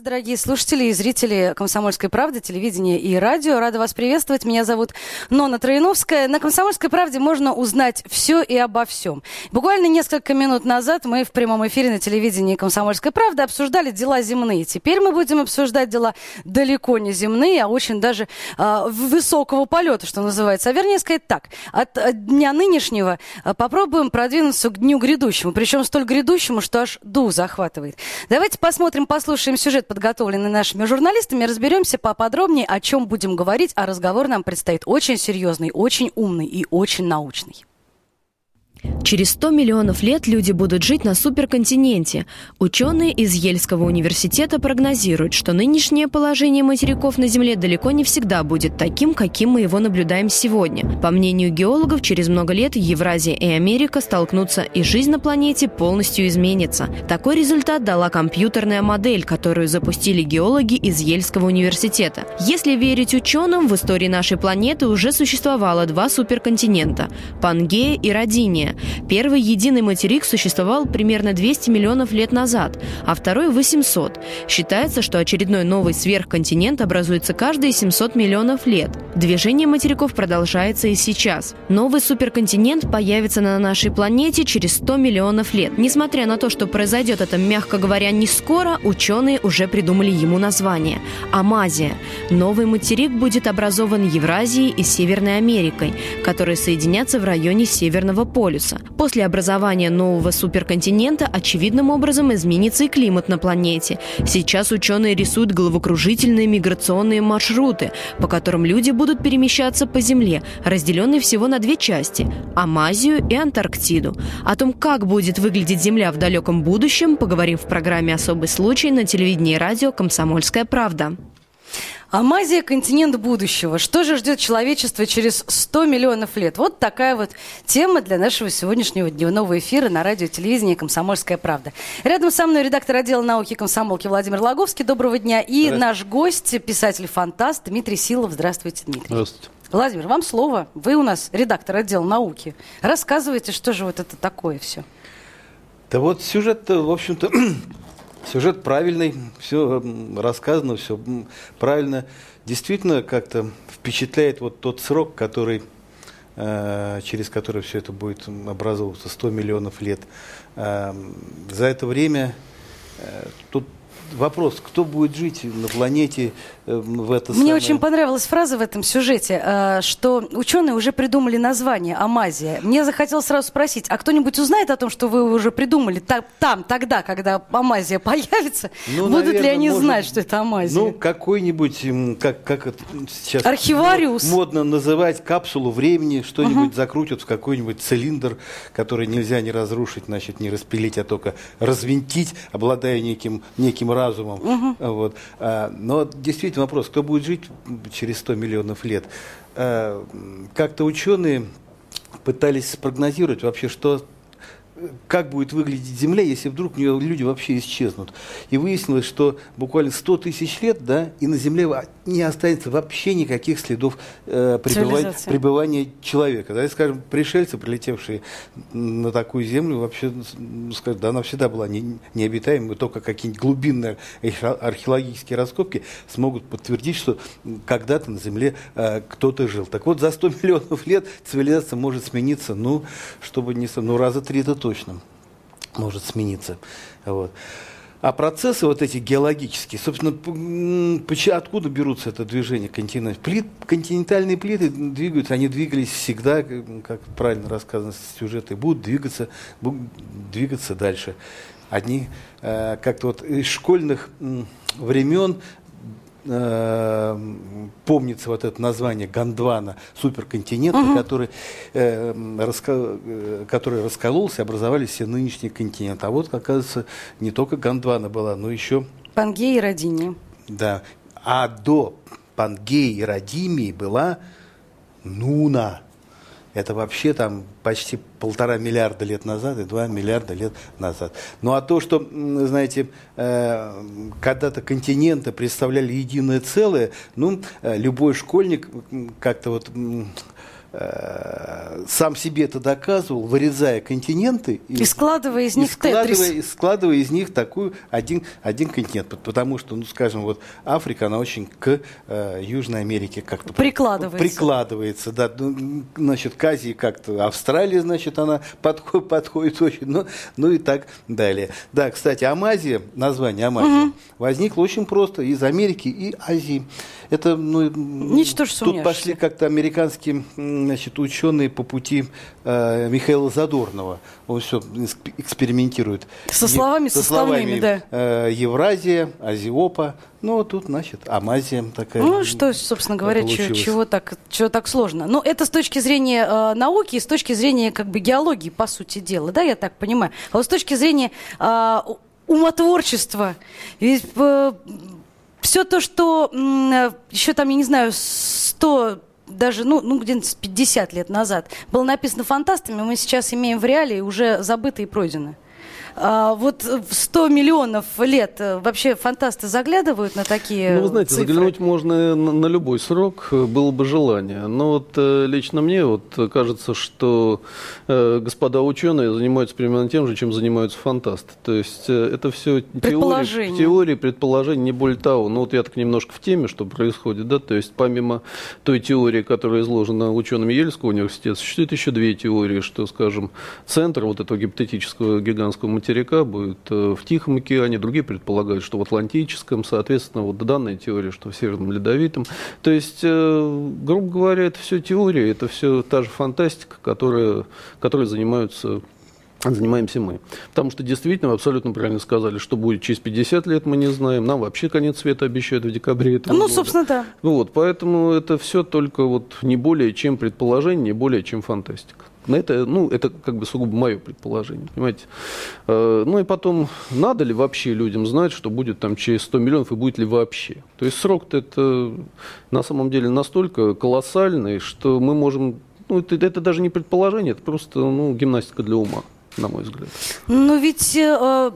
Дорогие слушатели и зрители «Комсомольской правды», телевидения и радио, рада вас приветствовать. Меня зовут Нона Троиновская. На «Комсомольской правде» можно узнать все и обо всем. Буквально несколько минут назад мы в прямом эфире на телевидении «Комсомольской правды» обсуждали дела земные. Теперь мы будем обсуждать дела далеко не земные, а очень даже э, высокого полета, что называется. А вернее сказать так, от, от дня нынешнего э, попробуем продвинуться к дню грядущему. Причем столь грядущему, что аж дух захватывает. Давайте посмотрим, послушаем сюжет подготовленный нашими журналистами. Разберемся поподробнее, о чем будем говорить, а разговор нам предстоит очень серьезный, очень умный и очень научный. Через 100 миллионов лет люди будут жить на суперконтиненте. Ученые из Ельского университета прогнозируют, что нынешнее положение материков на Земле далеко не всегда будет таким, каким мы его наблюдаем сегодня. По мнению геологов, через много лет Евразия и Америка столкнутся, и жизнь на планете полностью изменится. Такой результат дала компьютерная модель, которую запустили геологи из Ельского университета. Если верить ученым, в истории нашей планеты уже существовало два суперконтинента – Пангея и Родиния. Первый единый материк существовал примерно 200 миллионов лет назад, а второй – 800. Считается, что очередной новый сверхконтинент образуется каждые 700 миллионов лет. Движение материков продолжается и сейчас. Новый суперконтинент появится на нашей планете через 100 миллионов лет. Несмотря на то, что произойдет это, мягко говоря, не скоро, ученые уже придумали ему название – Амазия. Новый материк будет образован Евразией и Северной Америкой, которые соединятся в районе Северного полюса полюса. После образования нового суперконтинента очевидным образом изменится и климат на планете. Сейчас ученые рисуют головокружительные миграционные маршруты, по которым люди будут перемещаться по Земле, разделенные всего на две части – Амазию и Антарктиду. О том, как будет выглядеть Земля в далеком будущем, поговорим в программе «Особый случай» на телевидении и радио «Комсомольская правда». Амазия – континент будущего. Что же ждет человечество через 100 миллионов лет? Вот такая вот тема для нашего сегодняшнего дневного эфира на радио телевидении «Комсомольская правда». Рядом со мной редактор отдела науки комсомолки Владимир Логовский. Доброго дня. И наш гость, писатель-фантаст Дмитрий Силов. Здравствуйте, Дмитрий. Здравствуйте. Владимир, вам слово. Вы у нас редактор отдела науки. Рассказывайте, что же вот это такое все. Да вот сюжет, в общем-то, Сюжет правильный, все рассказано, все правильно. Действительно, как-то впечатляет вот тот срок, который, э, через который все это будет образовываться, 100 миллионов лет. Э, за это время э, тут вопрос, кто будет жить на планете э, в это Мне самое... очень понравилась фраза в этом сюжете, э, что ученые уже придумали название Амазия. Мне захотелось сразу спросить, а кто-нибудь узнает о том, что вы уже придумали там, тогда, когда Амазия появится? Ну, Будут наверное, ли они может, знать, что это Амазия? Ну, какой-нибудь, как, как это сейчас Архивариус. модно называть, капсулу времени, что-нибудь угу. закрутят в какой-нибудь цилиндр, который нельзя не разрушить, значит, не распилить, а только развинтить, обладая неким, неким разумом. Угу. Вот. А, но действительно вопрос, кто будет жить через 100 миллионов лет? А, как-то ученые пытались спрогнозировать вообще, что как будет выглядеть Земля, если вдруг у нее люди вообще исчезнут. И выяснилось, что буквально 100 тысяч лет, да, и на Земле не останется вообще никаких следов э, пребывания, пребывания человека. Да, и, скажем, пришельцы, прилетевшие на такую Землю, вообще, скажем, да, она всегда была не, необитаемой, только какие-нибудь глубинные археологические раскопки смогут подтвердить, что когда-то на Земле э, кто-то жил. Так вот, за 100 миллионов лет цивилизация может смениться, ну, чтобы не... Ну, раза три это точно может смениться. Вот. А процессы вот эти геологические, собственно, откуда берутся это движение континентов? Плит, континентальные плиты двигаются, они двигались всегда, как правильно рассказано в сюжете, будут двигаться, будут двигаться дальше. Одни э, как-то вот из школьных времен э, помнится вот это название Гондвана, суперконтинент, угу. который, э, раска, э, который раскололся, образовались все нынешние континенты. А вот, оказывается, не только Гондвана была, но еще... Пангея и Родиния. Да. А до Пангеи и Родимии была Нуна. Это вообще там почти полтора миллиарда лет назад и два миллиарда лет назад. Ну а то, что, знаете, э, когда-то континенты представляли единое целое, ну, э, любой школьник как-то вот сам себе это доказывал, вырезая континенты и, и складывая из них складывая, тетрис. складывая из них такую один, один континент. Потому что, ну, скажем, вот Африка, она очень к э, Южной Америке как-то прикладывается. Прикладывается, да. Ну, значит, к Азии как-то, Австралия, значит, она подходит, подходит очень, ну, ну и так далее. Да, кстати, Амазия, название Амазия, угу. возникло очень просто из Америки и Азии. Это, ну, Ничто тут пошли как-то американские значит, ученые по пути э, Михаила Задорнова. Он все экспериментирует. Со словами, со словами, да. Э, Евразия, Азиопа. Ну, тут, значит, Амазия такая. Ну, что, собственно говоря, чего, чего, так, чего так сложно. Ну, это с точки зрения э, науки и с точки зрения, как бы, геологии, по сути дела, да, я так понимаю. А вот с точки зрения э, умотворчества, ведь э, все то, что э, еще там, я не знаю, 100 даже, ну, ну где-то 50 лет назад было написано фантастами, мы сейчас имеем в реале уже забыто и пройдено. А, вот в 100 миллионов лет э, вообще фантасты заглядывают на такие Ну, вы знаете, цифры? заглянуть можно на, на любой срок, э, было бы желание. Но вот э, лично мне вот кажется, что э, господа ученые занимаются примерно тем же, чем занимаются фантасты. То есть э, это все теории, теории, предположения, не более того. Ну, вот я так немножко в теме, что происходит, да, то есть помимо той теории, которая изложена учеными Ельского университета, существует еще две теории, что, скажем, центр вот этого гипотетического гигантского материка будет э, в Тихом океане, другие предполагают, что в Атлантическом, соответственно, вот данная теория, что в Северном Ледовитом. То есть, э, грубо говоря, это все теория, это все та же фантастика, которая, которой занимаются занимаемся мы. Потому что действительно, вы абсолютно правильно сказали, что будет через 50 лет, мы не знаем. Нам вообще конец света обещают в декабре этого Ну, года. собственно, да. Вот, поэтому это все только вот не более чем предположение, не более чем фантастика. На это, ну, это как бы сугубо мое предположение, понимаете. Э, ну и потом, надо ли вообще людям знать, что будет там через 100 миллионов и будет ли вообще? То есть срок-то это на самом деле настолько колоссальный, что мы можем, ну это, это даже не предположение, это просто ну, гимнастика для ума, на мой взгляд. Но ведь э,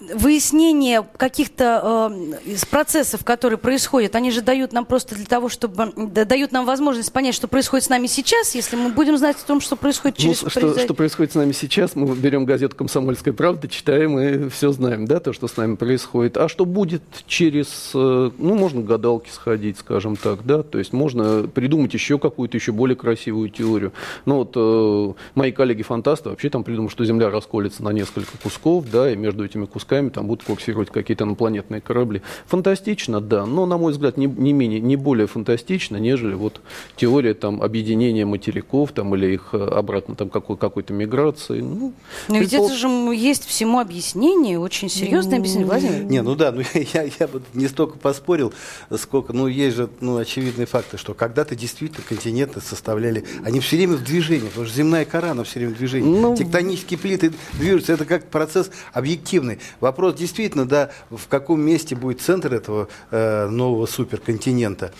выяснение каких-то э, процессов, которые происходят, они же дают нам просто для того, чтобы да, дают нам возможность понять, что происходит с нами сейчас, если мы будем знать о том, что происходит ну, через ну, что, что происходит с нами сейчас, мы берем газету «Комсомольская правда», читаем и все знаем, да, то, что с нами происходит. А что будет через, э, ну, можно гадалки сходить, скажем так, да, то есть можно придумать еще какую-то еще более красивую теорию. Ну вот э, мои коллеги-фантасты вообще там придумали, что Земля расколется на несколько кусков, да, и между этими кусками пусками там будут курсировать какие-то инопланетные корабли. Фантастично, да, но, на мой взгляд, не, не, менее, не более фантастично, нежели вот теория там, объединения материков там, или их э, обратно там, какой, какой-то миграции. Ну, но ведь предпол... это же есть всему объяснение, очень серьезное объяснение, Владимир. Не, ну да, ну я, я, я бы не столько поспорил, сколько, ну есть же ну, очевидные факты, что когда-то действительно континенты составляли, они все время в движении, потому что земная кора, она все время в движении. Ну, Тектонические плиты движутся, это как процесс объективный. Вопрос действительно, да, в каком месте будет центр этого э, нового суперконтинента.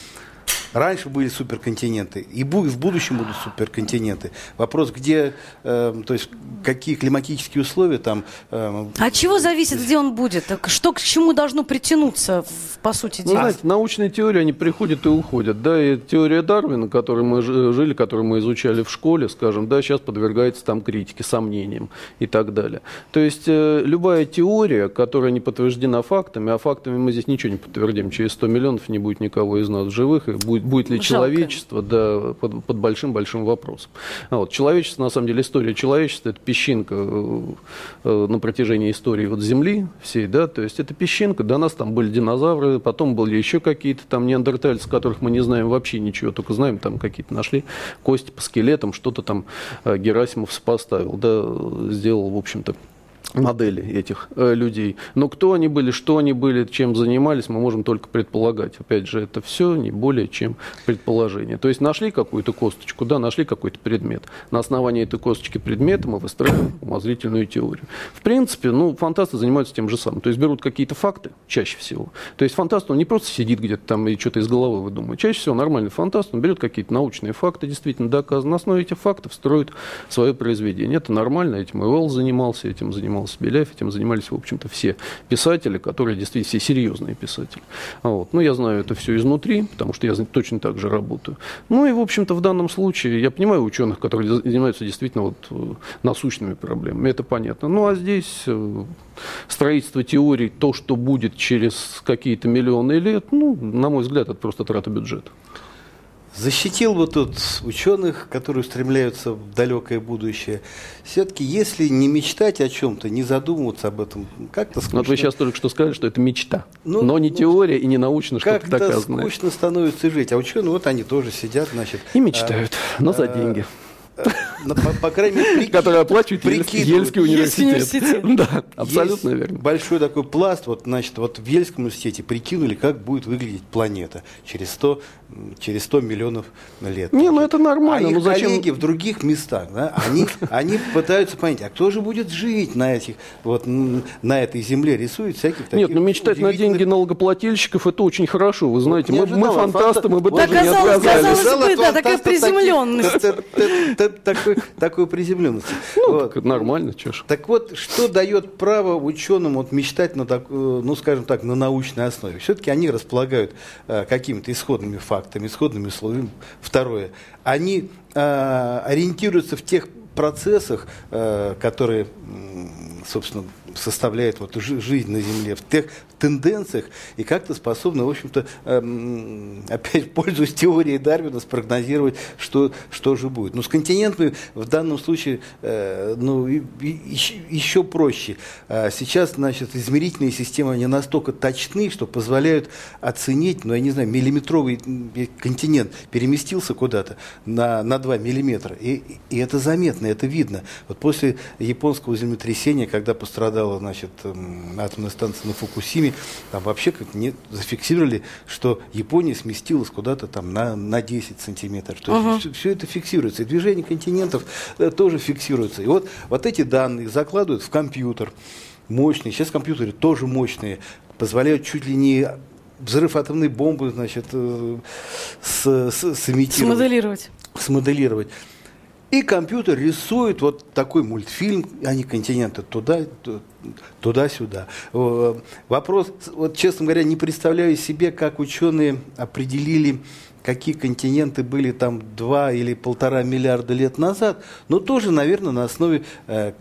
Раньше были суперконтиненты, и в будущем будут суперконтиненты. Вопрос, где, э, то есть какие климатические условия там. Э, От чего зависит, где он будет? Что к чему должно притянуться, по сути дела? Ну, знаете, научные теории, они приходят и уходят. Да, и теория Дарвина, которой мы жили, которую мы изучали в школе, скажем, да, сейчас подвергается там критике, сомнениям и так далее. То есть э, любая теория, которая не подтверждена фактами, а фактами мы здесь ничего не подтвердим, через 100 миллионов не будет никого из нас живых, и будет будет, будет ли Жалко. человечество да, под, под большим-большим вопросом. А вот, человечество, на самом деле, история человечества – это песчинка э, э, на протяжении истории вот Земли всей, да, то есть это песчинка, до нас там были динозавры, потом были еще какие-то там неандертальцы, которых мы не знаем вообще ничего, только знаем, там какие-то нашли кости по скелетам, что-то там э, Герасимов поставил, да, сделал, в общем-то, модели этих э, людей. Но кто они были, что они были, чем занимались, мы можем только предполагать. Опять же, это все не более чем предположение. То есть нашли какую-то косточку, да, нашли какой-то предмет. На основании этой косточки предмета мы выстраиваем умозрительную теорию. В принципе, ну, фантасты занимаются тем же самым. То есть берут какие-то факты, чаще всего. То есть фантаст, он не просто сидит где-то там и что-то из головы выдумывает. Чаще всего нормальный фантаст, он берет какие-то научные факты, действительно доказаны. На основе этих фактов строит свое произведение. Это нормально, этим Уэлл занимался, этим занимался Беляев, этим занимались, в общем-то, все писатели, которые действительно все серьезные писатели. Вот. Ну, я знаю это все изнутри, потому что я точно так же работаю. Ну и, в общем-то, в данном случае я понимаю ученых, которые занимаются действительно вот э, насущными проблемами, это понятно. Ну, а здесь э, строительство теорий, то, что будет через какие-то миллионы лет, ну, на мой взгляд, это просто трата бюджета. Защитил бы тут ученых, которые устремляются в далекое будущее. Все-таки, если не мечтать о чем-то, не задумываться об этом, как-то скучно. Вот вы сейчас только что сказали, что это мечта. Ну, но не ну, теория и не научно что-то доказанное. Как-то скучно становится жить. А ученые, вот они тоже сидят, значит. И мечтают, а, но за а, деньги. Ну, по, крайней мере, которые оплачивает Ельский университет. Да, абсолютно верно. Большой такой пласт, вот, значит, вот в Ельском университете прикинули, как будет выглядеть планета через 100, через 100 миллионов лет. Не, ну это нормально. А их ну зачем... коллеги в других местах, да, они, они пытаются понять, а кто же будет жить на этих, вот, на этой земле, рисуют всяких таких Нет, ну мечтать на деньги налогоплательщиков, это очень хорошо, вы знаете, мы, мы фантасты, мы бы тоже не отказались. Казалось бы, да, такая приземленность такой, такой приземленности. Ну, вот. так нормально, ж. Так вот, что дает право ученым вот мечтать на, так, э, ну, скажем так, на научной основе? Все-таки они располагают э, какими-то исходными фактами, исходными условиями. Второе, они э, ориентируются в тех процессах, э, которые, собственно, составляют вот жизнь на Земле, в тех тенденциях и как-то способны, в общем-то, эм, опять пользуясь теорией Дарвина, спрогнозировать, что, что же будет. Но с континентами в данном случае э, ну, и, и, еще проще. А сейчас, значит, измерительные системы не настолько точны, что позволяют оценить, ну, я не знаю, миллиметровый континент переместился куда-то на, на 2 миллиметра. И, и это заметно, это видно. Вот после японского землетрясения, когда пострадала, значит, атомная станция на Фукусиме, там вообще как не зафиксировали, что Япония сместилась куда-то там на, на 10 сантиметров. То есть все, все это фиксируется. И движение континентов э, тоже фиксируется. И вот, вот эти данные закладывают в компьютер мощные. Сейчас компьютеры тоже мощные, позволяют чуть ли не взрыв атомной бомбы, значит, э, с, с, сымитировать. Смоделировать. Смоделировать. И компьютер рисует вот такой мультфильм, они континенты туда, туда-сюда. Вопрос, вот честно говоря, не представляю себе, как ученые определили, какие континенты были там два или полтора миллиарда лет назад, но тоже, наверное, на основе э,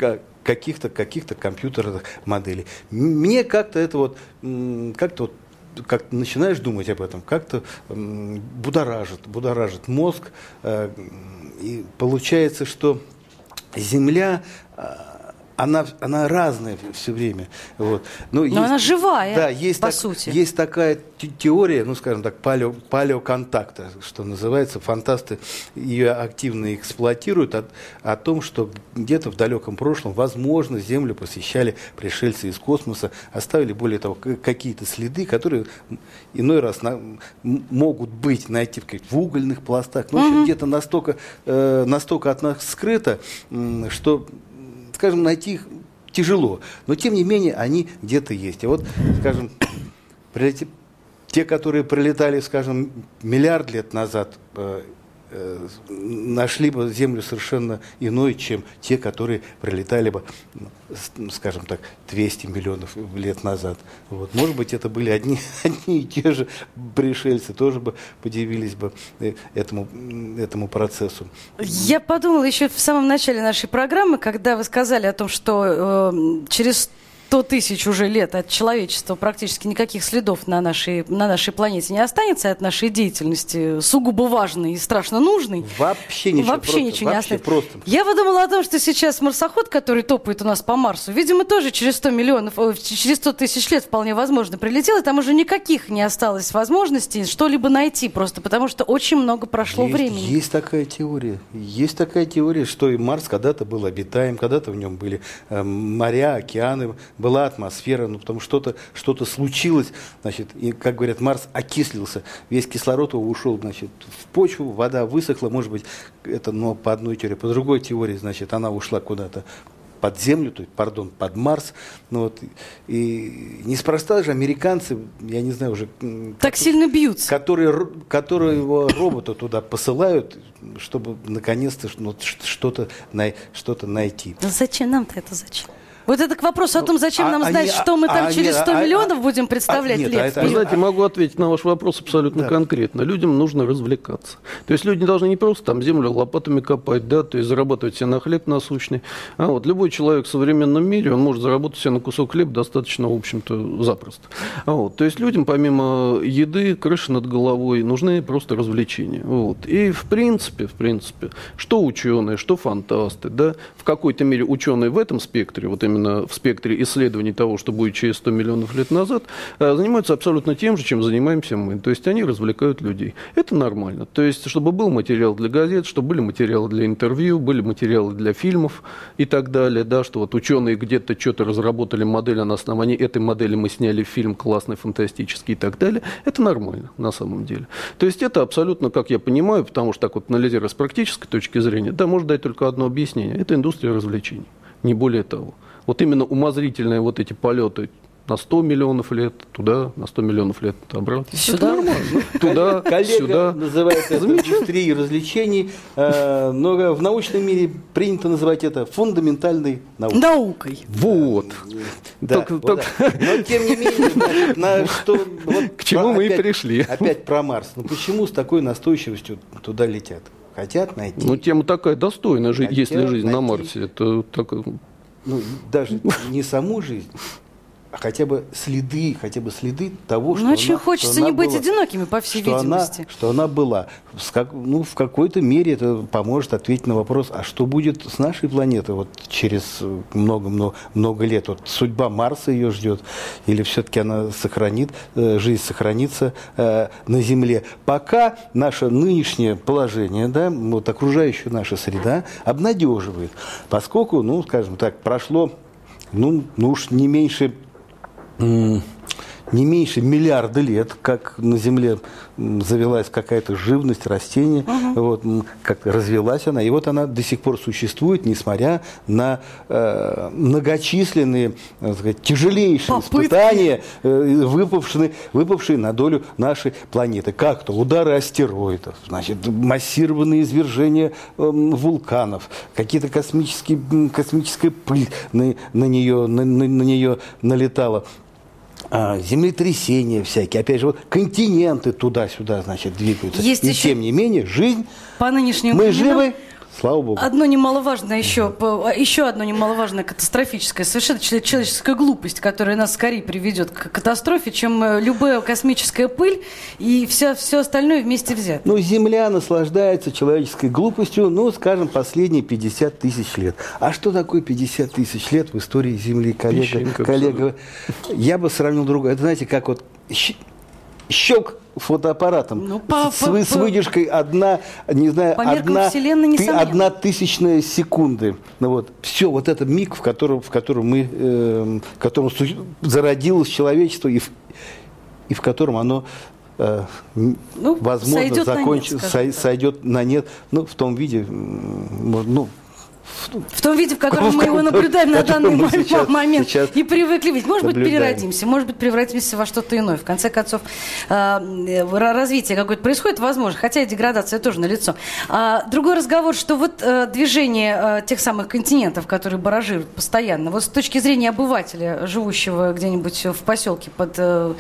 каких-то каких компьютерных моделей. Мне как-то это вот, как-то вот как начинаешь думать об этом, как-то будоражит, будоражит мозг, э, и получается, что Земля а, она, она разная все время. Вот. Но, Но есть, она живая, да, есть по так, сути. Есть такая теория, ну, скажем так, палео, палеоконтакта, что называется. Фантасты ее активно эксплуатируют о, о том, что где-то в далеком прошлом, возможно, Землю посещали пришельцы из космоса, оставили, более того, какие-то следы, которые иной раз на, могут быть найти в, угольных пластах, но угу. где-то настолько, э, настолько от нас скрыто, что скажем, найти их тяжело, но тем не менее они где-то есть. И вот, скажем, те, которые пролетали, скажем, миллиард лет назад Э, нашли бы Землю совершенно иной, чем те, которые пролетали бы, скажем так, 200 миллионов лет назад. Вот. Может быть, это были одни, одни и те же пришельцы, тоже бы подивились бы э, этому, этому процессу. Я подумала еще в самом начале нашей программы, когда вы сказали о том, что э, через 100 тысяч уже лет от человечества практически никаких следов на нашей, на нашей планете не останется от нашей деятельности, сугубо важной и страшно нужной. Вообще ничего. Вообще просто, ничего не вообще останется. просто. Я подумала о том, что сейчас марсоход, который топает у нас по Марсу, видимо, тоже через 100 миллионов, через 100 тысяч лет вполне возможно прилетел, и там уже никаких не осталось возможностей что-либо найти, просто потому что очень много прошло есть, времени. Есть такая теория. Есть такая теория, что и Марс когда-то был обитаем, когда-то в нем были э, моря, океаны, была атмосфера, ну, потому что что-то что случилось, значит, и, как говорят, Марс окислился, весь кислород его ушел, значит, в почву, вода высохла, может быть, это, но по одной теории, по другой теории, значит, она ушла куда-то под землю, то есть, пардон, под Марс. Ну, вот, и неспроста же американцы, я не знаю уже... Так сильно бьются. Которые, которые его робота туда посылают, чтобы наконец-то ну, что-то, най- что-то найти. Да зачем нам-то это зачем? Вот это к вопросу о том, зачем а нам они- знать, что мы там а через они- 100 а- а- миллионов будем представлять а- нет, лет а это- Вы знаете, могу ответить на ваш вопрос абсолютно Да. конкретно. Людям нужно развлекаться. То есть люди должны не просто там землю лопатами копать, да, то есть зарабатывать себе на хлеб насущный. А вот любой человек в современном мире, он может заработать себе на кусок хлеба достаточно, в общем-то, запросто. А вот, то есть людям помимо еды, крыши над головой, нужны просто развлечения. Вот. И в принципе, в принципе, что ученые, что фантасты, да, в какой-то мере ученые в этом спектре, вот именно в спектре исследований того, что будет через 100 миллионов лет назад, э, занимаются абсолютно тем же, чем занимаемся мы. То есть они развлекают людей. Это нормально. То есть, чтобы был материал для газет, чтобы были материалы для интервью, были материалы для фильмов и так далее, да, что вот ученые где-то что-то разработали модель, а на основании этой модели мы сняли фильм классный, фантастический и так далее. Это нормально на самом деле. То есть это абсолютно, как я понимаю, потому что так вот анализируя с практической точки зрения, да, может дать только одно объяснение. Это индустрия развлечений, не более того. Вот именно умозрительные вот эти полеты на 100 миллионов лет туда, на 100 миллионов лет обратно. Сюда? Это нормально. Туда, Коллега сюда. называет это индустрией развлечений, э, но в научном мире принято называть это фундаментальной наукой. Наукой. Вот. Да, Только- вот только- так. Но тем не менее, значит, на что, вот К чему про- мы и опять- пришли. Опять про Марс. Ну почему с такой настойчивостью туда летят? Хотят найти. Ну, тема такая достойная, жи- Хотя если жизнь на найти- Марсе. Это так, ну, даже не саму жизнь, хотя бы следы, хотя бы следы того, что Ну, очень она- хочется что она не быть была. одинокими, по всей что видимости. Она, что она была. Как- ну, в какой-то мере это поможет ответить на вопрос, а что будет с нашей планетой вот через много-много много лет? Вот судьба Марса ее ждет? Или все-таки она сохранит, э, жизнь сохранится э, на Земле? Пока наше нынешнее положение, да, вот окружающая наша среда обнадеживает, поскольку, ну, скажем так, прошло, ну, ну уж не меньше не меньше миллиарда лет, как на Земле завелась какая-то живность, растение, вот, м, как развелась она, и вот она до сих пор существует, несмотря на э, многочисленные, так сказать, тяжелейшие Попытки. испытания, э, выпавшие, выпавшие на долю нашей планеты. Как-то удары астероидов, значит, массированные извержения эм, вулканов, какие-то космические, космическая пыль на, на, нее, на, на- на нее налетала. А, землетрясения всякие, опять же, вот континенты туда-сюда, значит, двигаются. Есть И еще- тем не менее, жизнь, По нынешним мы временам живы, слава богу. Одно немаловажное еще, а, еще одно немаловажное катастрофическое, совершенно человеческая глупость, которая нас скорее приведет к катастрофе, чем э, любая космическая пыль и все, все остальное вместе взято. Ну, Земля наслаждается человеческой глупостью, ну, скажем, последние 50 тысяч лет. А что такое 50 тысяч лет в истории Земли, коллега? Песчинка коллега я бы сравнил другое. Это, знаете, как вот щ- щелк фотоаппаратом Ну, по- с, по- с выдержкой одна, не знаю, одна, Вселенной, несомненно. одна тысячная секунды. Ну, вот. Все, вот это миг, в котором, в котором мы, эм, в котором зародилось человечество и в, и в котором оно э, Ну, возможно, сойдет на нет, сой- сойдет на нет, ну, в том виде, м, ну, В том виде, в котором В мы его наблюдаем на данный мы мо- сейчас- момент сейчас и привыкли видеть. Может быть, наблюдаем. переродимся, может быть, превратимся во что-то иное. В конце концов, э, ра- развитие какое-то происходит, возможно, хотя и деградация тоже налицо. А, другой разговор, что вот э, движение э, тех самых континентов, которые баражируют постоянно, вот с точки зрения обывателя, живущего где-нибудь в поселке под э,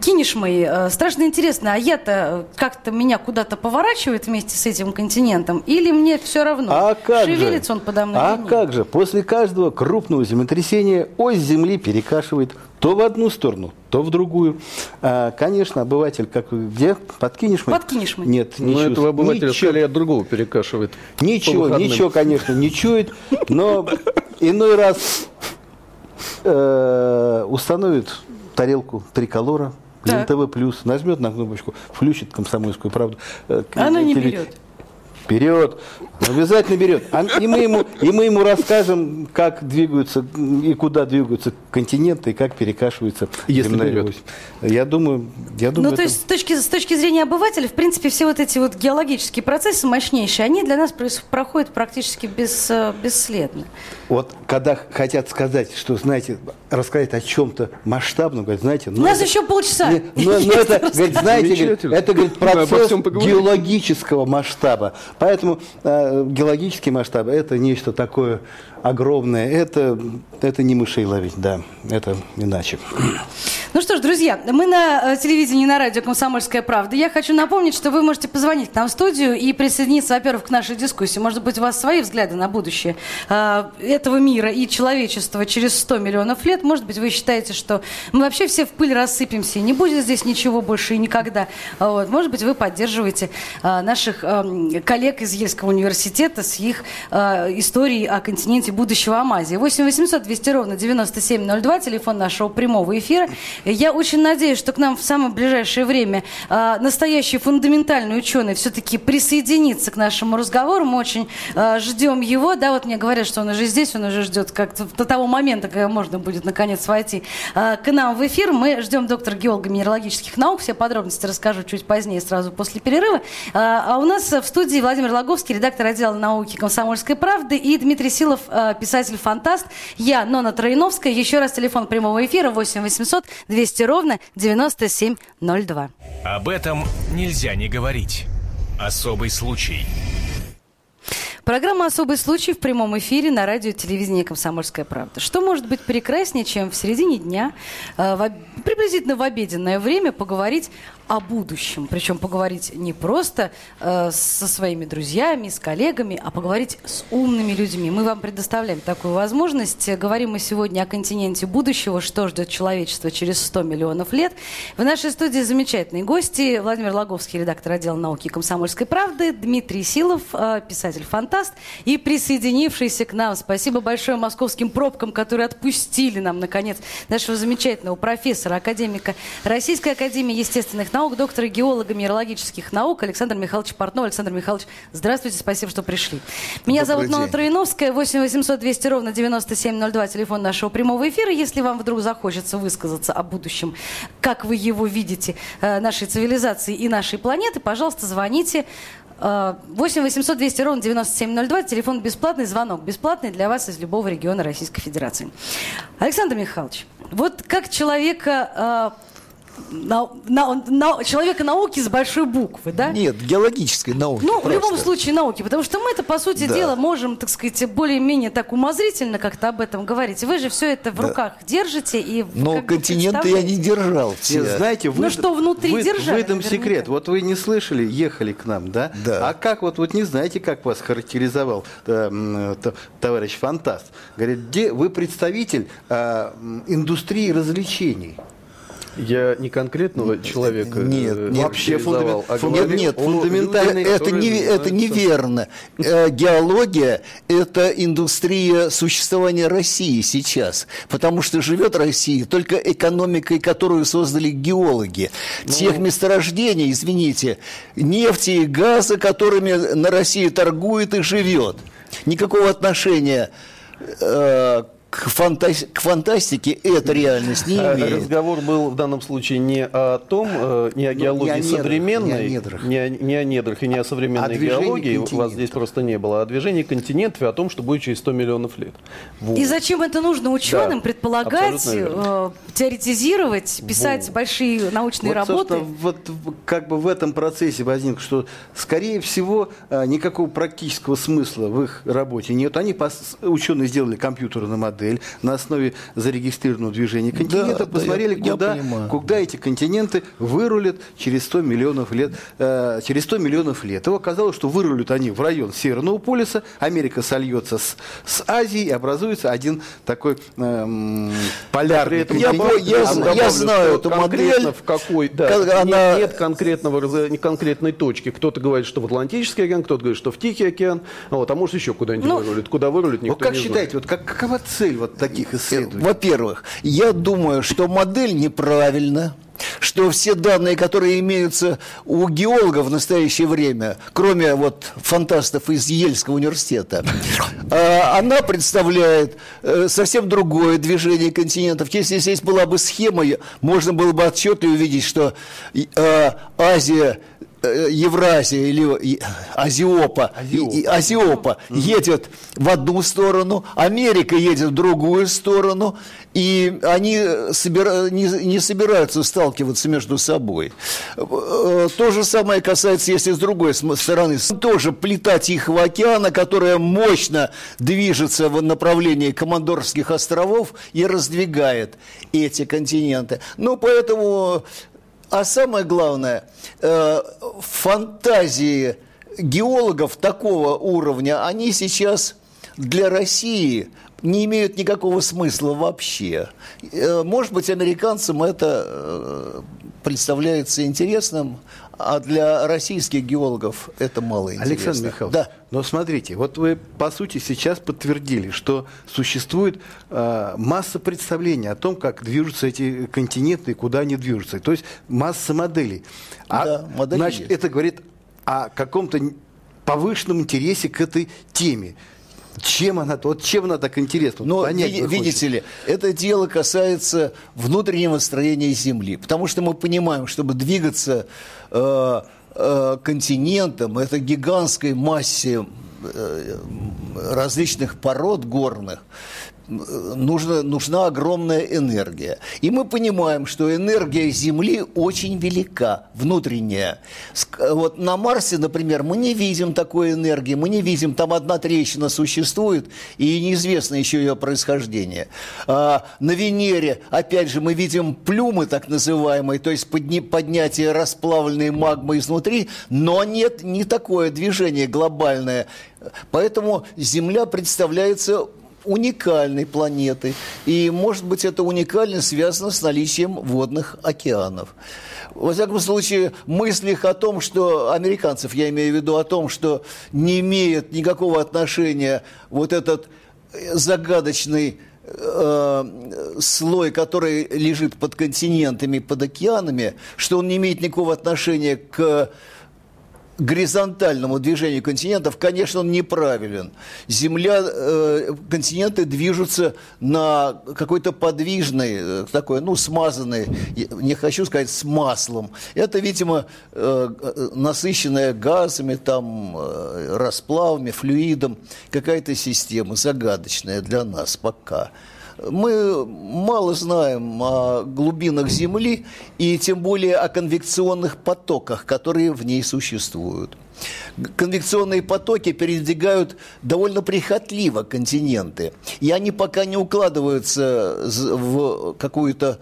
Кинешмой, э, страшно интересно, а я-то э, как-то меня куда-то поворачивает вместе с этим континентом, или мне все равно? А как же? Шевелится он под да, А как же, после каждого крупного землетрясения ось Земли перекашивает то в одну сторону, то в другую. А, конечно, обыватель, как где? Подкинешь мы? Подкинешь мы. Нет, не Но чувств- этого обывателя ничего- скорее от другого перекашивает. Ничего, ничего, конечно, не чует, но иной раз э, установит тарелку триколора, плюс, нажмет на кнопочку, включит комсомольскую правду. э, Она не берет. Берет, обязательно берет. А- И мы, ему, и мы ему расскажем, как двигаются и куда двигаются континенты, и как перекашивается Если земная берет. ось. Я думаю, я думаю, Ну, то это- есть с точки, с точки зрения обывателя, в принципе, все вот эти вот геологические процессы мощнейшие, они для нас проходят практически без, э, бесследно. Вот когда хотят сказать, что, знаете, рассказать о чем-то масштабном, говорят, знаете, У ну нас это- еще полчаса. Не, ну, ну, это, говорит, знаете, говорит, Замечательно. это говорит, процесс геологического масштаба. Поэтому э, геологический масштаб это нечто такое огромное. Это, это не мышей ловить, да, это иначе. Ну что ж, друзья, мы на э, телевидении на радио «Комсомольская правда». Я хочу напомнить, что вы можете позвонить к нам в студию и присоединиться, во-первых, к нашей дискуссии. Может быть, у вас свои взгляды на будущее э, этого мира и человечества через 100 миллионов лет. Может быть, вы считаете, что мы вообще все в пыль рассыпемся, и не будет здесь ничего больше и никогда. Вот. Может быть, вы поддерживаете э, наших э, коллег из Ельского университета с их историей о континенте будущего Амазии. 8 800 200 ровно 9702, телефон нашего прямого эфира. Я очень надеюсь, что к нам в самое ближайшее время э, настоящий фундаментальный ученый все-таки присоединится к нашему разговору. Мы очень э, ждем его. Да, вот мне говорят, что он уже здесь, он уже ждет как-то до того момента, когда можно будет наконец войти э, к нам в эфир. Мы ждем доктора геолога минералогических наук. Все подробности расскажу чуть позднее, сразу после перерыва. А, а у нас в студии Владимир Логовский, редактор отдела науки «Комсомольской правды» и Дмитрий Силов, э, писатель-фантаст. Я, Нона Троиновская. Еще раз телефон прямого эфира 8 800 200 ровно 9702. Об этом нельзя не говорить. Особый случай. Программа «Особый случай» в прямом эфире на радио и телевидении «Комсомольская правда». Что может быть прекраснее, чем в середине дня, э, приблизительно в обеденное время, поговорить о будущем? Причем поговорить не просто э, со своими друзьями, с коллегами, а поговорить с умными людьми. Мы вам предоставляем такую возможность. Говорим мы сегодня о континенте будущего, что ждет человечество через 100 миллионов лет. В нашей студии замечательные гости. Владимир Логовский, редактор отдела науки «Комсомольской правды», Дмитрий Силов, э, писатель-фантаст, и присоединившийся к нам, спасибо большое московским пробкам, которые отпустили нам, наконец, нашего замечательного профессора, академика Российской академии естественных наук, доктора геолога минералогических наук Александр Михайлович Портнов. Александр Михайлович, здравствуйте, спасибо, что пришли. Меня Добрый зовут Нона. Троиновская, 8 800 200 ровно 9702, телефон нашего прямого эфира. Если вам вдруг захочется высказаться о будущем, как вы его видите, э, нашей цивилизации и нашей планеты, пожалуйста, звоните. Э, 8 800 200 ровно 9702, телефон бесплатный, звонок бесплатный для вас из любого региона Российской Федерации. Александр Михайлович, вот как человека... на- на- на- человека науки с большой буквы, да? Нет, геологической науки. Ну, в любом просто. случае науки, потому что мы-то, по сути Да. дела, можем, так сказать, более-менее так умозрительно как-то об этом говорить. Вы же все это в Да. руках держите и Но континенты я не держал. все. Нет, знаете, Ну что, внутри вы, держали выдам наверняка. секрет. Вот вы не слышали, ехали к нам, да? Да. А как вот, вот не знаете, как вас характеризовал э, товарищ Фантаст? Говорит, где вы представитель э, индустрии развлечений? Я не конкретного человека нет, э, нет. Вообще характеризовал, а фундамент- Нет, нет, о фундаментальный- людях, это, не, это неверно. Э, Геология – это индустрия существования России сейчас, потому что живет Россия только экономикой, которую создали геологи. Тех месторождений, извините, нефти и газа, которыми на России торгует и живет. Никакого отношения э, к, фантас- к фантастике эта реальность не А, имеет. Разговор был в данном случае не о том, э, не о Ну, геологии не о недрах, современной, не о недрах. не о, не о недрах и не о современной движении геологии. У вас здесь просто не было. А о движении континентов и о том, что будет через 100 миллионов лет. Вот. И зачем это нужно ученым Да, предполагать, э, теоретизировать, писать большие научные Вот, работы? вот как бы в этом процессе возник, что, скорее всего, э, никакого практического смысла в их работе нет. Они, ученые, сделали компьютерную модель, модель на основе зарегистрированного движения континента, да, посмотрели, я, куда, я куда эти континенты вырулят через 100 миллионов лет. Э, через 100 миллионов лет. И оказалось, что вырулят они в район Северного полюса, Америка сольется с, с Азией, и образуется один такой э, полярный Я континент. бы- я добавлю, я знаю эту модель. в какой, да, Как нет, она- нет конкретного, не конкретной точки. Кто-то говорит, что в Атлантический океан, кто-то говорит, что в Тихий океан, вот, а может еще куда-нибудь Ну, вырулит. Куда вырулит, никто Вот как не считаете, знает. вот как, какова цель вот таких исследований? Во-первых, я думаю, что модель неправильна, что все данные, которые имеются у геологов в настоящее время, кроме вот фантастов из Ельского университета, э, она представляет э, совсем другое движение континентов. Если здесь была бы схема, можно было бы отчетливо увидеть, что э, Азия э, Евразия или и- Азиопа, и- и- Азиопа едет в одну сторону, Америка едет в другую сторону, и они собира- не, не собираются сталкиваться между собой. Э, То же самое касается, если с другой стороны, тоже плита Тихого океана, которая мощно движется в направлении Командорских островов и раздвигает эти континенты. Ну, поэтому а самое главное, э, фантазии геологов такого уровня, они сейчас для России не имеют никакого смысла вообще. Э, Может быть, американцам это э, представляется интересным, а для российских геологов это мало интересно. Александр Михайлович, Да. но смотрите, вот вы, по сути, сейчас подтвердили, что существует э, масса представлений о том, как движутся эти континенты и куда они движутся. То есть масса моделей. А, Да, модели значит, есть. это говорит о каком-то повышенном интересе к этой теме. Чем она, вот чем она так интересна? Но понять видите ли, это дело касается внутреннего строения Земли, потому что мы понимаем, чтобы двигаться э, э, континентом, это гигантской массе э, различных пород горных, нужна, нужна огромная энергия. И мы понимаем, что энергия Земли очень велика, внутренняя. Вот на Марсе, например, мы не видим такой энергии, мы не видим, там одна трещина существует, и неизвестно еще ее происхождение. А на Венере, опять же, мы видим плюмы так называемые, то есть подни- поднятие расплавленной магмы изнутри, но нет не такое движение глобальное. Поэтому Земля представляется уникальной планетой. И, может быть, эта уникальность связана с наличием водных океанов. Во всяком случае, мысли их о том, что американцев, я имею в виду о том, что не имеет никакого отношения вот этот э, загадочный э, слой, который лежит под континентами, под океанами, что он не имеет никакого отношения к горизонтальному движению континентов, конечно, он неправилен. Земля, э, континенты движутся на какой-то подвижной, э, такой, ну, смазанной, не хочу сказать с маслом. Это, видимо, э, э, насыщенная газами, там, э, расплавами, флюидом, какая-то система загадочная для нас пока. Мы мало знаем о глубинах Земли и тем более о конвекционных потоках, которые в ней существуют. Конвекционные потоки передвигают довольно прихотливо континенты, и они пока не укладываются в какую-то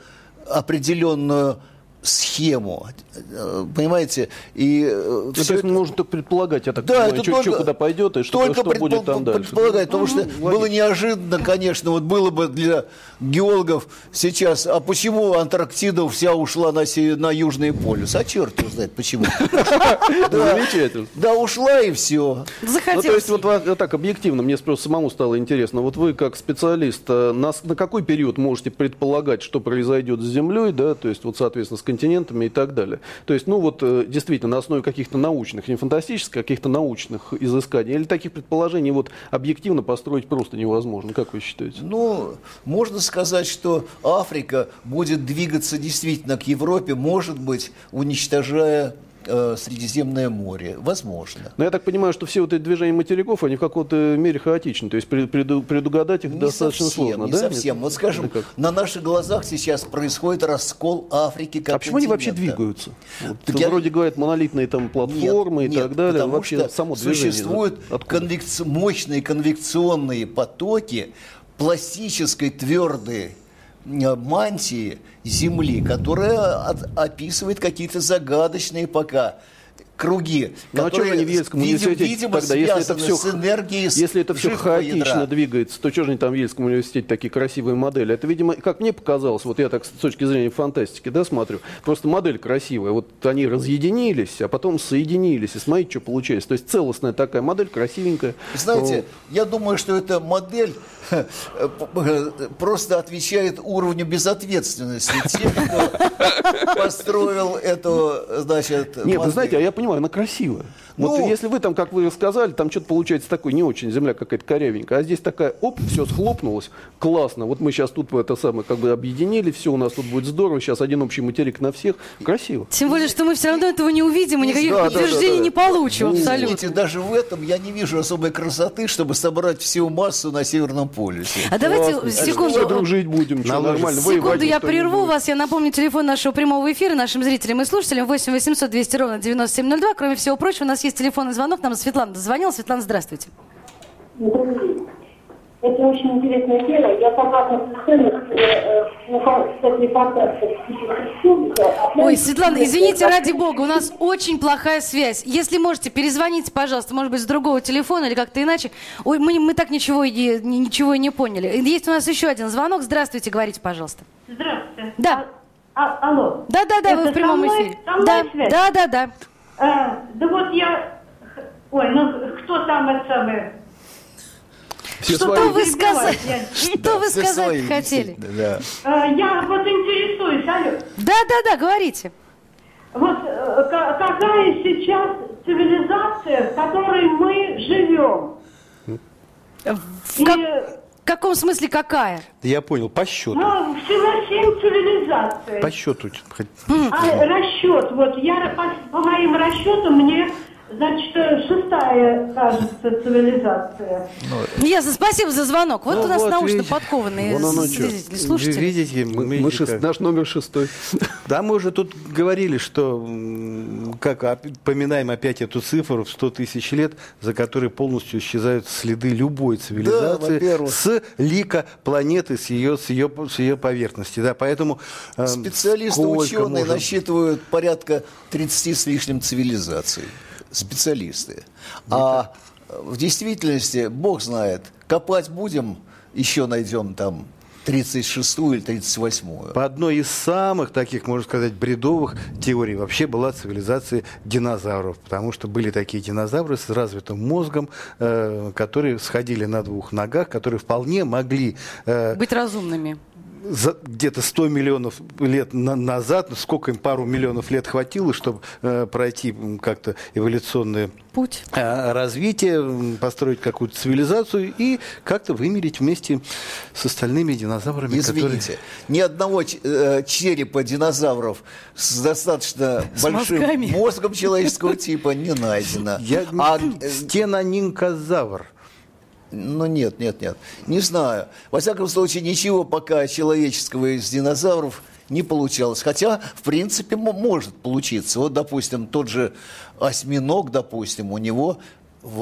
определенную схему, Э, понимаете? И э, Ну, есть это- можно только предполагать, я так да, понимаю, это чё- только, чё куда пойдет и что, только что будет предпол- там дальше. предполагать, потому что Ну, было логично. неожиданно, конечно, вот было бы для геологов сейчас, а почему Антарктида вся ушла на, се- на Южный полюс? А черт его знает почему. Да. Замечательно. Да, ушла и все. Ну, то есть, вот ва- так, объективно, мне просто самому стало интересно. Вот вы, как специалист, э, на какой период можете предполагать, что произойдет с Землей, да, то есть, вот, соответственно, с континентами и так далее? То есть, ну, вот, э, действительно, на основе каких-то научных, не фантастических, а каких-то научных изысканий, или таких предположений, вот, объективно построить просто невозможно, как вы считаете? Ну, можно сказать, что Африка будет двигаться действительно к Европе, может быть, уничтожая Средиземное море. Возможно. Но я так понимаю, что все вот эти движения материков, они в какой-то мере хаотичны, то есть пред- преду- предугадать их Не достаточно совсем, сложно, не да? совсем. Нет? Вот скажем, как? на наших глазах сейчас происходит раскол Африки как А почему они вообще двигаются? Вот Так я- Вроде говорят, монолитные там платформы Нет, и нет, так далее. потому Вообще что само движение. существуют конвекци- мощные конвекционные потоки, пластической твердой э, мантии Земли, которая от, описывает какие-то загадочные пока круги, ну, а же они в Ельском университете видимо, тогда, если это все, с энергией если это все хаотично ядра. двигается, то что же они там в Ельском университете такие красивые модели? Это, видимо, как мне показалось, вот я так с точки зрения фантастики, да, смотрю, просто модель красивая, вот они разъединились, а потом соединились, и смотрите, что получается. То есть целостная такая модель, красивенькая. Знаете, я думаю, что эта модель просто отвечает уровню безответственности тех, кто построил эту, значит, Нет, вы знаете, а я понимаю, она красивая. Вот ну, если вы там, как вы рассказали, там что-то получается такое не очень, земля какая-то корявенькая, а здесь такая, оп, все схлопнулось, классно, вот мы сейчас тут это самое как бы объединили, все у нас тут будет здорово, сейчас один общий материк на всех, красиво. Тем более, что мы все равно этого не увидим и никаких да, подтверждений да, да, да. не получим ну, абсолютно. Видите, даже в этом я не вижу особой красоты, чтобы собрать всю массу на Северном полюсе. А давайте Классно. секунду. А дружить будем, что, нормально. Секунду я прерву вас, я напомню телефон нашего прямого эфира нашим зрителям и слушателям 8 800 200 ровно 9702. Кроме всего прочего, у нас есть телефонный звонок, нам Светлана дозвонила. Светлана, здравствуйте. Добрый день. Это очень интересная тема. Я согласна с Ой, Светлана, извините, ради бога, у нас очень плохая связь. Если можете, перезвоните, пожалуйста, может быть, с другого телефона или как-то иначе. Ой, мы, мы так ничего и, ничего и не поняли. Есть у нас еще один звонок. Здравствуйте, говорите, пожалуйста. Здравствуйте. Да. А, а, алло. Да, да, да, вы в прямом эфире. Да, да, да, да. А, да вот я... Ой, ну кто там это самое... Все что свои. вы сказать? Что вы сказать хотели? Да. А, я вот интересуюсь, алло. Да, да, да, говорите. Вот э, какая сейчас цивилизация, в которой мы живем? Как, в каком смысле какая? Я понял, по счету. Ну, всего семь цивилизаций. По счету. А расчет, вот я по, по моим расчетам мне Значит, э, шестая, кажется, цивилизация. Ну, Ясно, спасибо за звонок. Вот ну, у нас вот, научно видите, подкованные зрители, слушатели. Видите, мы, мы, мы шест, наш номер шестой. Да, мы уже тут говорили, что, как поминаем опять эту цифру в 100 тысяч лет, за которые полностью исчезают следы любой цивилизации да, с лика планеты, с ее, с ее, с ее поверхности. Да, поэтому, э, Специалисты, ученые можно... насчитывают порядка 30 с лишним цивилизаций специалисты. А в действительности, бог знает, копать будем, еще найдем там 36-ю или 38-ю. По одной из самых таких, можно сказать, бредовых теорий вообще была цивилизация динозавров, потому что были такие динозавры с развитым мозгом, э, которые сходили на двух ногах, которые вполне могли... Э, Быть разумными где-то 100 миллионов лет на назад, сколько им пару миллионов лет хватило, чтобы э, пройти как-то эволюционное путь э, развитие, построить какую-то цивилизацию и как-то вымереть вместе с остальными динозаврами. Извините, которые... ни одного э, черепа динозавров с достаточно с большим мозгами. мозгом человеческого типа не найдено. Я... А... Э, Стенонинкозавр. Ну нет, нет, нет. Не знаю. Во всяком случае, ничего пока человеческого из динозавров не получалось. Хотя, в принципе, может получиться. Вот, допустим, тот же осьминог, допустим, у него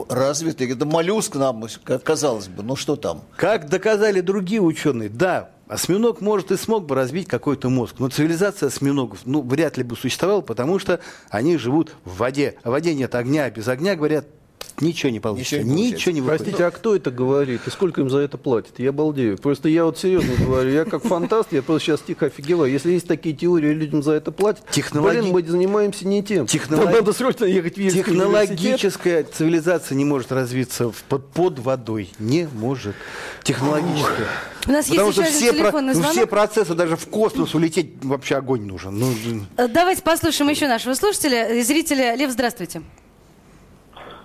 развитый, это моллюск нам, казалось бы, ну что там? Как доказали другие ученые, да, осьминог может и смог бы развить какой-то мозг, но цивилизация осьминогов, ну, вряд ли бы существовала, потому что они живут в воде. А в воде нет огня, без огня, говорят, Ничего не получится. Ничего не, Ничего не Простите, а кто это говорит? И сколько им за это платят? Я балдею. Просто я вот серьезно говорю, я как фантаст, я просто сейчас тихо офигеваю. Если есть такие теории, людям за это платят, Технологи... блин, мы занимаемся не тем. Технолог... надо срочно ехать в Технологическая цивилизация не может развиться под, под водой. Не может. Технологическая. У нас Потому есть еще все, телефонный про, ну, все процессы, даже в космос улететь, вообще огонь нужен. Ну, Давайте послушаем еще нашего слушателя, зрителя. Лев, здравствуйте.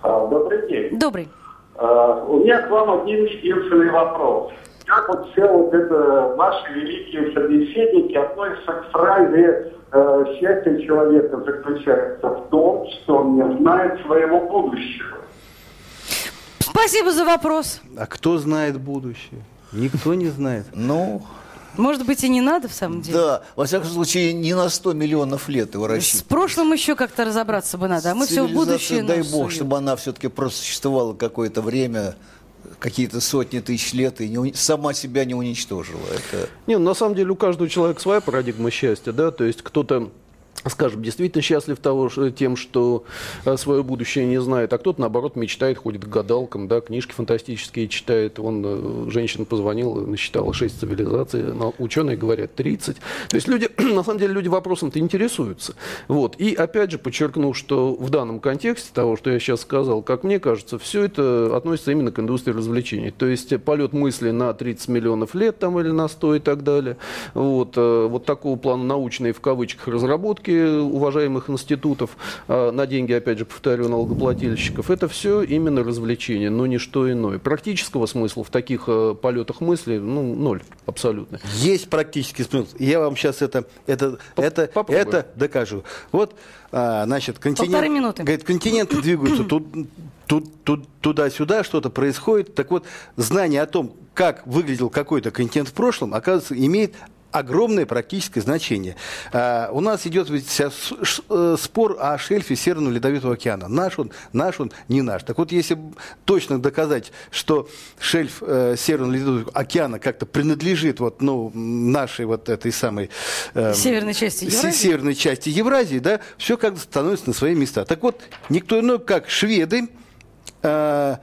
А, добрый день. Добрый. А, у меня к вам один единственный вопрос. Как вот все вот это наши великие собеседники относятся к фразе э, «счастье человека заключается в том, что он не знает своего будущего»? Спасибо за вопрос. А кто знает будущее? Никто не знает. Ну, может быть, и не надо в самом деле? Да, во всяком случае, не на 100 миллионов лет его рассчитывать. С прошлым еще как-то разобраться бы надо, а мы все в будущее Дай бог, чтобы она все-таки просуществовала какое-то время, какие-то сотни тысяч лет и не, сама себя не уничтожила. Это... Не, ну, на самом деле у каждого человека своя парадигма счастья, да, то есть кто-то скажем, действительно счастлив того, тем, что э, свое будущее не знает, а кто-то, наоборот, мечтает, ходит к гадалкам, да, книжки фантастические читает. Он, э, женщина позвонила, насчитала 6 цивилизаций, но ученые говорят 30. То есть люди, на самом деле, люди вопросом-то интересуются. Вот. И, опять же, подчеркну, что в данном контексте того, что я сейчас сказал, как мне кажется, все это относится именно к индустрии развлечений. То есть полет мысли на 30 миллионов лет там или на 100 и так далее. Вот, э, вот такого плана научной, в кавычках, разработки уважаемых институтов а, на деньги, опять же, повторю, налогоплательщиков, это все именно развлечение, но не что иное. Практического смысла в таких э, полетах мысли, ну, ноль абсолютно. Есть практический смысл. Я вам сейчас это, это, это, это докажу. Вот, а, значит, континент, минуты. говорит, континенты двигаются тут, тут, тут, туда-сюда, что-то происходит. Так вот, знание о том, как выглядел какой-то континент в прошлом, оказывается, имеет огромное практическое значение. А, у нас идет сейчас э, спор о шельфе Северного Ледовитого океана. Наш он, наш он, не наш. Так вот, если точно доказать, что шельф э, Северного Ледовитого океана как-то принадлежит вот, ну, нашей вот этой самой... Э, северной части Евразии. Северной части Евразии, да, все как-то становится на свои места. Так вот, никто иной, как шведы, э,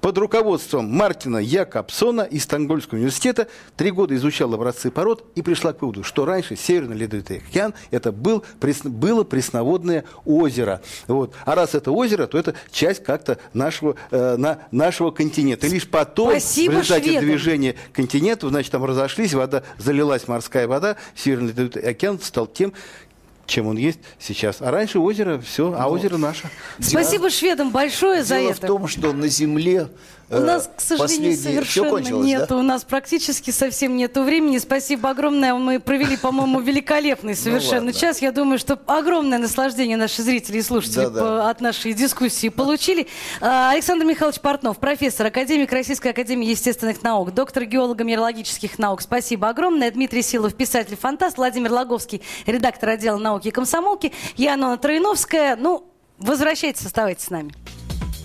под руководством Мартина Якобсона из Стокгольмского университета три года изучал образцы пород и пришла к выводу, что раньше Северный Ледовитый океан это был, было пресноводное озеро. Вот. А раз это озеро, то это часть как-то нашего, э, на, нашего континента. И лишь потом, Спасибо в результате шведам. движения континентов, значит, там разошлись, вода залилась, морская вода, Северный Ледовитый океан стал тем, чем он есть сейчас. А раньше озеро, все, а ну, озеро наше. Спасибо шведам большое Дело за это. в том, что на Земле у нас, к сожалению, совершенно нет. Да? У нас практически совсем нету времени. Спасибо огромное. Мы провели, по-моему, великолепный ну совершенно час. Я думаю, что огромное наслаждение наши зрители и слушатели от нашей дискуссии получили. А, Александр Михайлович Портнов, профессор, академик Российской академии естественных наук, доктор геолого-мирологических наук. Спасибо огромное. Дмитрий Силов, писатель-фантаст. Владимир Логовский, редактор отдела науки и комсомолки. Я Анна Троиновская. Ну, возвращайтесь, оставайтесь с нами.